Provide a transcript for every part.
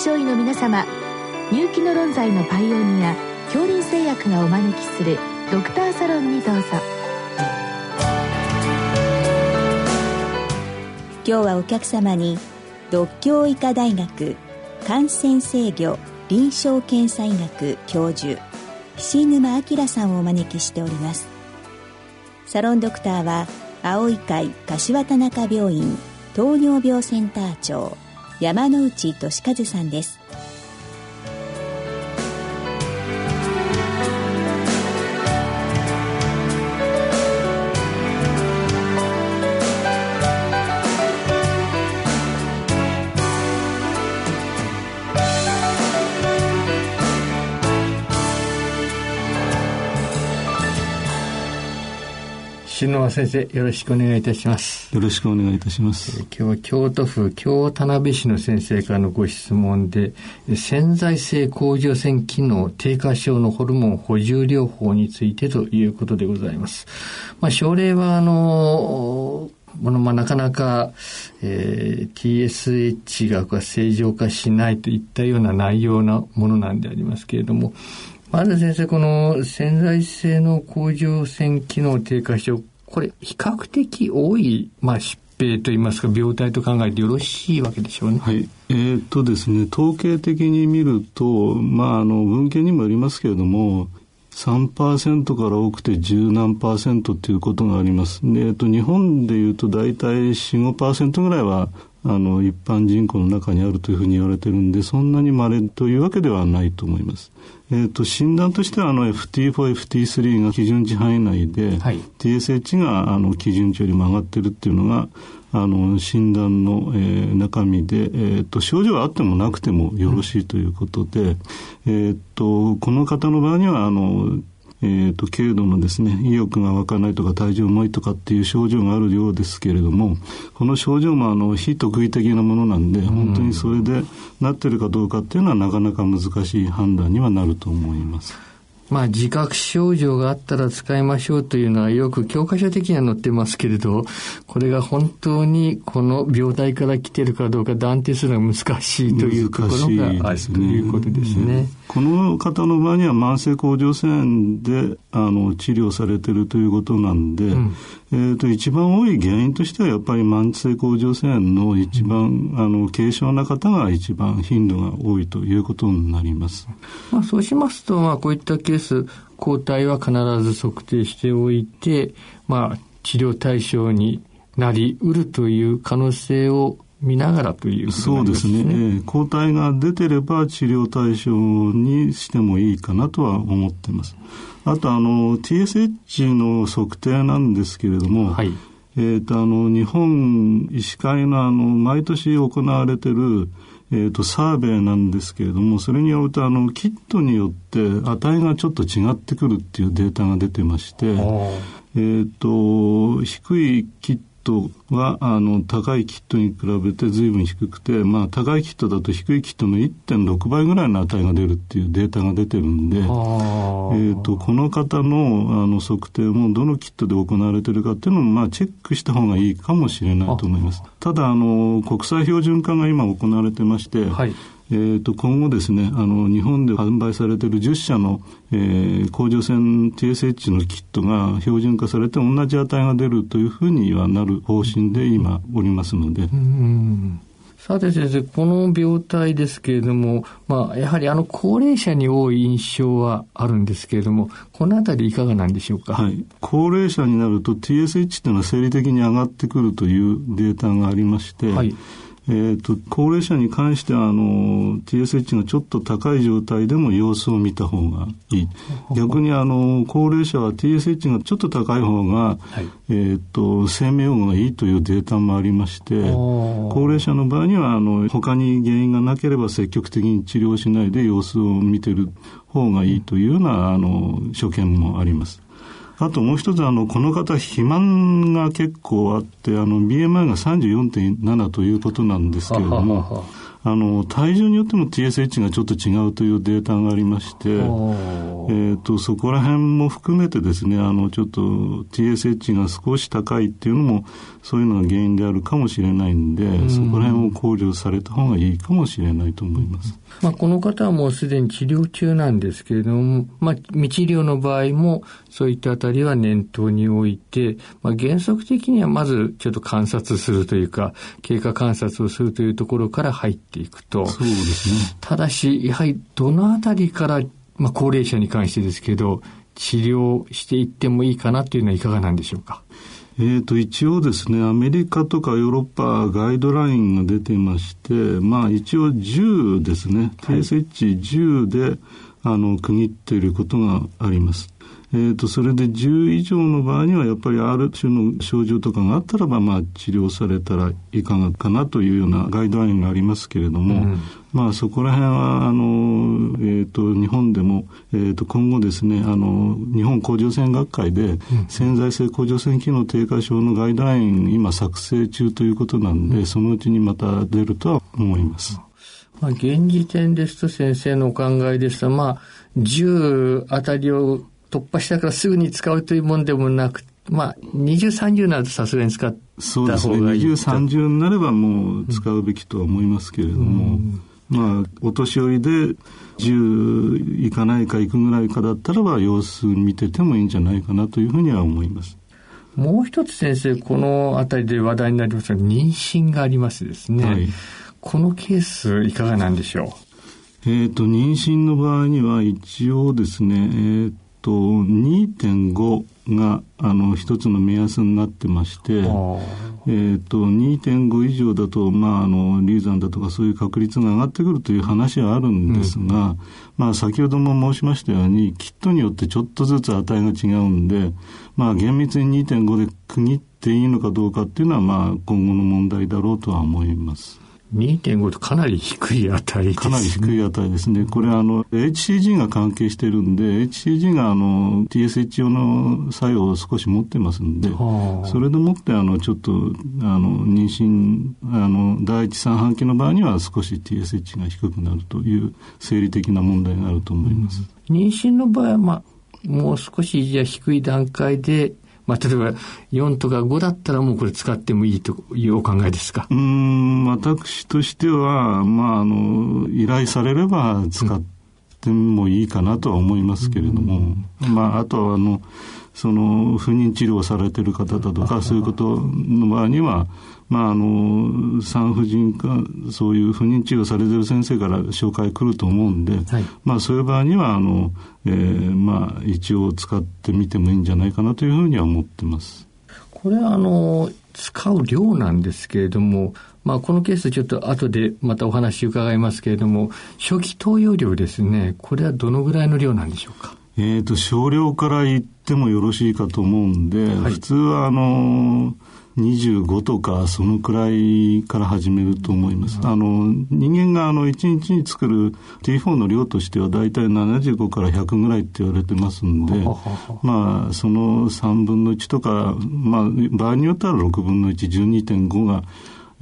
症医の皆様入気の論剤のパイオニア恐林製薬がお招きするドクターサロンにどうぞ。今日はお客様に独協医科大学感染制御臨床検査医学教授菱沼明さんをお招きしております。サロンドクターは青い会柏田中病院糖尿病センター長。山内俊和さんです。篠沼先生よろしくお願いいたします。よろしくお願いいたします、今日は京都府京田辺市の先生からのご質問で潜在性甲状腺機能低下症のホルモン補充療法についてということでございます。まあ症例はあのものまあ、なかなか、えー、TSH が正常化しないといったような内容なものなんでありますけれども、まず先生、この潜在性の甲状腺機能低下症、これ、比較的多い、まあ、疾病といいますか、病態と考えてよろしいわけでしょうね。はい。えー、っとですね、統計的に見ると、まあ、あの、文献にもよりますけれども、3%から多くて十何パーセントということがあります。で、えっと、日本でいうと大体4、5%ぐらいはあの一般人口の中にあるというふうに言われてるんでそんなに稀というわけではないと思います。えーと、診断としてはあの FT4、FT3 が基準値範囲内で、はい、TSH があの基準値よりも上がってるっていうのがあの診断の、えー、中身で、えーと、症状があってもなくてもよろしいということで、うん、えーとこの方の場合にはあのえーと、軽度のですね意欲が湧かないとか体重重いとかっていう症状があるようですけれどもこの症状もあの非特異的なものなんで、本当にそれでなってるかどうかっていうのはなかなか難しい判断にはなると思います。まあ自覚症状があったら使いましょうというのはよく教科書的には載ってますけれど、これが本当にこの病態から来てるかどうか断定するのが難しいというところがある、ということですね。この方の場合には慢性甲状腺であの治療されてるということなんで、うん、えーと、一番多い原因としてはやっぱり慢性甲状腺の一番、あの軽症な方が一番頻度が多いということになります。まあ、そうしますと、まあ、こういったケース抗体は必ず測定しておいて、まあ、治療対象になりうるという可能性を見ながらという、ね、そうですね。抗体が出てれば治療対象にしてもいいかなとは思ってます。あとあの TSH の測定なんですけれども、はい、えーと、あの日本医師会のあの毎年行われてるえーと、サーベイなんですけれどもそれによるとあのキットによって値がちょっと違ってくるっていうデータが出てまして、えーと低いキットはあの高いキットに比べて随分低くて、まあ、高いキットだと低いキットの1.6倍ぐらいの値が出るっていうデータが出てるんで、えーと、この方のあの測定もどのキットで行われてるかっていうのも、まあ、チェックした方がいいかもしれないと思います。ただあの国際標準化が今行われてまして、はいえー、と今後ですねあの日本で販売されている10社の、えー、甲状腺 TSH のキットが標準化されて同じ値が出るというふうにはなる方針で今おりますので。さて先生、この病態ですけれども、まあ、やはりあの高齢者に多い印象はあるんですけれども、このあたりいかがなんでしょうか？はい。高齢者になると TSH というのは生理的に上がってくるというデータがありまして、はい。えーと、高齢者に関してはあの TSH がちょっと高い状態でも様子を見た方がいい。逆にあの高齢者は TSH がちょっと高い方が、はい、えーと、生命保護がいいというデータもありまして高齢者の場合にはあの他に原因がなければ積極的に治療しないで様子を見てる方がいいというようなあの所見もあります。あともう一つあのこの方肥満が結構あってあの BMI が34.7ということなんですけれどもあの体重によっても TSH がちょっと違うというデータがありまして、えーと、そこら辺も含めてですねあのちょっと TSH が少し高いっていうのもそういうのが原因であるかもしれないんで、うん、そこら辺を考慮された方がいいかもしれないと思います。まあ、この方はもうすでに治療中なんですけれども、まあ、未治療の場合もそういったあたりは念頭に置いて、まあ、原則的にはまずちょっと観察するというか、経過観察をするというところから入っていくと。そうですね。ただし、やはりどのあたりから、まあ、高齢者に関してですけど、治療していってもいいかなというのはいかがなんでしょうか？えーと、一応ですねアメリカとかヨーロッパガイドラインが出てましてまあ一応10ですね、はい、低設置10であの区切っていることがあります。えーと、それで10以上の場合にはやっぱりある種の症状とかがあったらば、まあ、治療されたらいかがかなというようなガイドラインがありますけれども、うん、まあ、そこら辺はあの、えーと、日本でも、えーと、今後ですねあの日本甲状腺学会で潜在性甲状腺機能低下症のガイドライン今作成中ということなんで、うん、そのうちにまた出るとは思います。まあ、現時点ですと先生のお考えですと、まあ、10あたりを突破したからすぐに使うというもんでもなくまあ、20、30になるとさすがに使った方がいい。そうですね。20、30になればもう使うべきとは思いますけれども、うん、まあ、お年寄りで10いかないかいくぐらいかだったらば様子見ててもいいんじゃないかなというふうには思います。もう一つ先生、この辺りで話題になりますが、妊娠がありますですね。はい、このケースいかがなんでしょう？えっ、と、妊娠の場合には一応ですね、えー、と2.5があの一つの目安になってまして、えーと、2.5以上だと、まあ、あの流産だとかそういう確率が上がってくるという話はあるんですが、うん、まあ、先ほども申しましたようにキットによってちょっとずつ値が違うんで、まあ、厳密に2.5で区切っていいのかどうかっていうのは、まあ、今後の問題だろうとは思います。2.5とかなり低い値です、ね、かなり低い値ですね。これあの、HCG が関係してるんで、HCG があの、TSH 用の作用を少し持ってますんで、それでもってあの、ちょっと、あの、妊娠、あの、第一三半期の場合には少し TSH が低くなるという生理的な問題があると思います。妊娠の場合は、まあ、もう少しじゃ低い段階でまあ、例えば4とか5だったらもうこれ使ってもいいというお考えですか？うん私としては、まあ、あの依頼されれば使ってもいいかなとは思いますけれども、まあ、あとはあのその不妊治療をされてる方だとかそういうことの場合にはまあ、あの産婦人科そういう不妊治療されてる先生から紹介来ると思うんで、はい、まあ、そういう場合にはあの、えー、まあ、一応使ってみてもいいんじゃないかなというふうには思ってます。これはあの使う量なんですけれども、まあ、このケースちょっと後でまたお話伺いますけれども初期投与量ですねこれはどのぐらいの量なんでしょうか？えっ、と少量から言ってもよろしいかと思うんで、はい、普通はあのー25とかそのくらいから始めると思います。あの人間があの1日に作る T4 の量としては大体75から100ぐらいって言われてますんで、まあその3分の1とか、まあ場合によっては6分の1、12.5が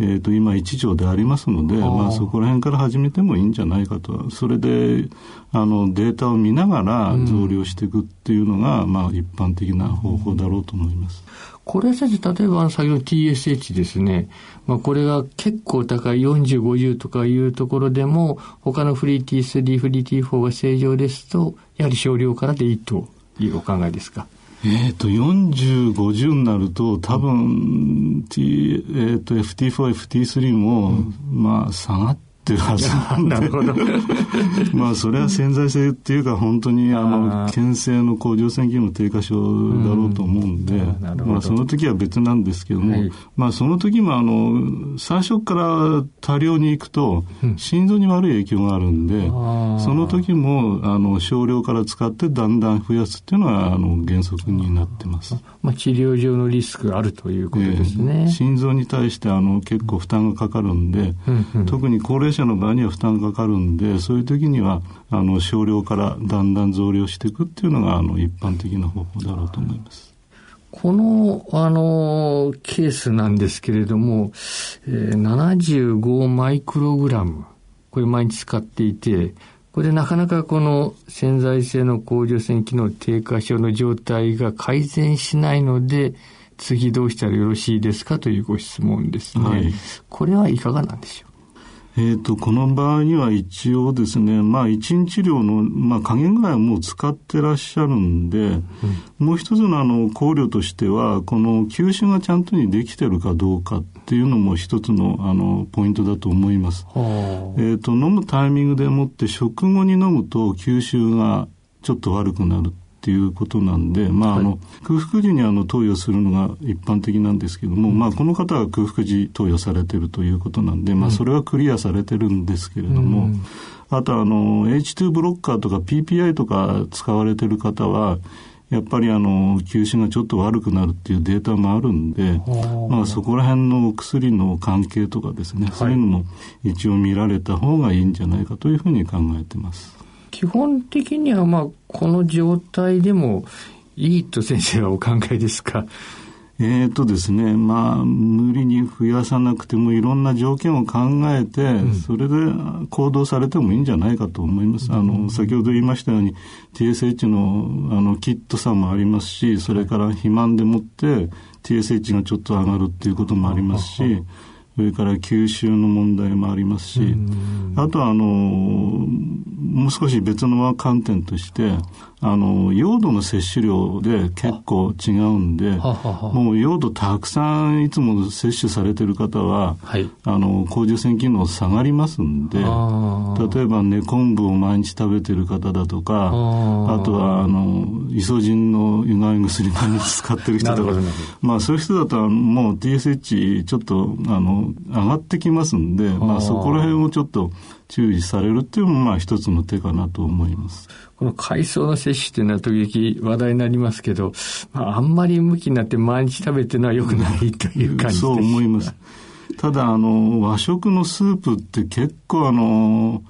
えー、と今1錠でありますので、まあ、そこら辺から始めてもいいんじゃないかとそれであのデータを見ながら増量していくっていうのが、うん、まあ、一般的な方法だろうと思います。これ先生、例えば先ほど TSH ですね。まあ、これが結構高い40、50とかいうところでも、他のフリー T3、フリー T4 が正常ですと、やはり少量からでいいというお考えですか？えっ、ー、と、40、50になると、多分、T、えっ、ー、と、FT4、FT3 も、うん、まあ、下がってってるはずなんで。なるほど。まあ、それは潜在性っていうか、本当に、あの、牽制の甲状腺機能低下症だろうと思うんで、まあ、その時は別なんですけども、はい、まあ、その時も、あの、最初から多量に行くと、心臓に悪い影響があるんで、その時も、あの、少量から使ってだんだん増やすっていうのは、あの、原則になってます。まあ、治療上のリスクがあるということですね。えー、心臓に対して、あの、結構負担がかかるんで、特に高齢者の場合には負担がかかるんでそういう時にはあの少量からだんだん増量していくっていうのがあの一般的な方法だろうと思います。この、あの、ケースなんですけれども、えー、75マイクログラム、これ毎日使っていて、これでなかなかこの潜在性の甲状腺機能低下症の状態が改善しないので、次どうしたらよろしいですかというご質問ですね。はい、これはいかがなんでしょう？えーと、この場合には一応ですね、まあ、一日量の、まあ、加減ぐらいはもう使ってらっしゃるんで、うん、もう一つのあの考慮としてはこの吸収がちゃんとにできてるかどうかっていうのも一つのあのポイントだと思います。えーと飲むタイミングでもって食後に飲むと吸収がちょっと悪くなるっていうことなんで、まあ、あの、空腹時にあの投与するのが一般的なんですけども、まあ、この方は空腹時投与されてるということなんで、まあ、それはクリアされてるんですけれども、あとあの、H2 ブロッカーとか PPI とか使われてる方は、やっぱりあの吸収がちょっと悪くなるっていうデータもあるんで、まあ、そこら辺の薬の関係とかですね、はい、そういうのも一応見られた方がいいんじゃないかというふうに考えてます。基本的にはまあこの状態でもいいと先生はお考えですか？えーとですね、まあ、無理に増やさなくてもいろんな条件を考えて、うん、それで行動されてもいいんじゃないかと思います。あの、先ほど言いましたように、TSH のあのキット差もありますし、それから肥満でもって TSH がちょっと上がるっていうこともありますし、それから吸収の問題もありますし、あとはあの、もう少し別の観点として、あの、用土の摂取量で結構違うんで、もう用土たくさんいつも摂取されてる方は、はい、あの、甲状腺機能下がりますんで、例えば根昆布を毎日食べてる方だとか、あとは、あの、イソジンの有害薬毎日使ってる人とか、まあそういう人だともう TSH ちょっと、あの、上がってきますんで、まあそこら辺をちょっと注意されるっていうのも、まあ一つの手かなと思います。この海藻の摂取っていうのは時々話題になりますけど、まあ、あんまり向きになって毎日食べてるのは良くないという感じです。そう思います。ただ、あの、和食のスープって結構あの、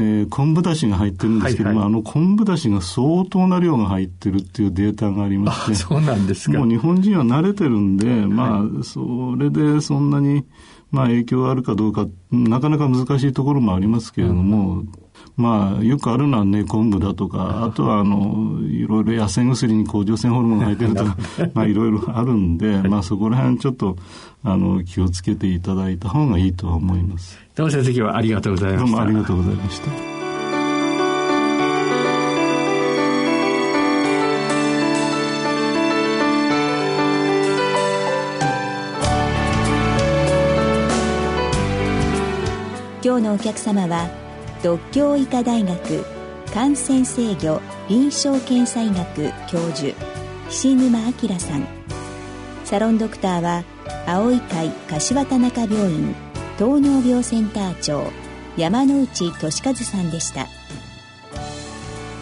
えー、昆布だしが入ってるんですけども、はいはい、あの昆布だしが相当な量が入ってるっていうデータがありましてそうなんですか。もう日本人は慣れてるんで、まあ、それでそんなに、まあ、影響があるかどうかなかなか難しいところもありますけれども、うんまあ、よくあるのは根昆布だとか、あとは、あの、いろいろ野生薬に甲状腺ホルモンが入ってるとか、まあ、いろいろあるんで、まあ、そこら辺ちょっと、あの、気をつけていただいた方がいいとは思います。どうも先生はありがとうございました。どうもありがとうございました。今日のお客様は独協医科大学感染制御臨床検査医学教授岸沼明さん。サロンドクターは青い会柏田中病院糖尿病センター長山内俊和さんでした。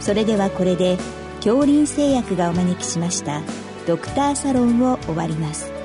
それではこれで恐林製薬がお招きしましたドクターサロンを終わります。